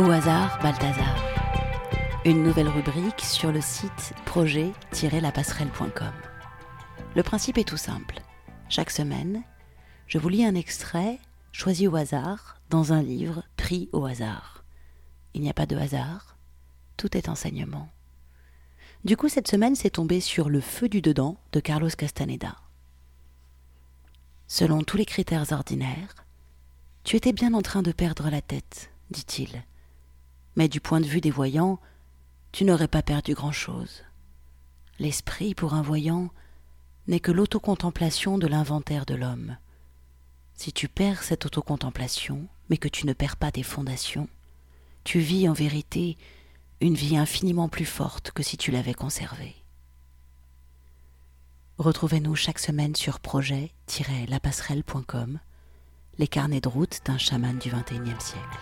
Au hasard, Balthazar. Une nouvelle rubrique sur le site projet-lapasserelle.com. Le principe est tout simple. Chaque semaine, je vous lis un extrait choisi au hasard dans un livre pris au hasard. Il n'y a pas de hasard, tout est enseignement. Du coup, cette semaine, c'est tombé sur Le feu du dedans de Carlos Castaneda. Selon tous les critères ordinaires, tu étais bien en train de perdre la tête, dit-il. Mais du point de vue des voyants, tu n'aurais pas perdu grand-chose. L'esprit, pour un voyant, n'est que l'autocontemplation de l'inventaire de l'homme. Si tu perds cette autocontemplation, mais que tu ne perds pas tes fondations, tu vis en vérité une vie infiniment plus forte que si tu l'avais conservée. Retrouvez-nous chaque semaine sur projet-lapasserelle.com, les carnets de route d'un chaman du XXIe siècle.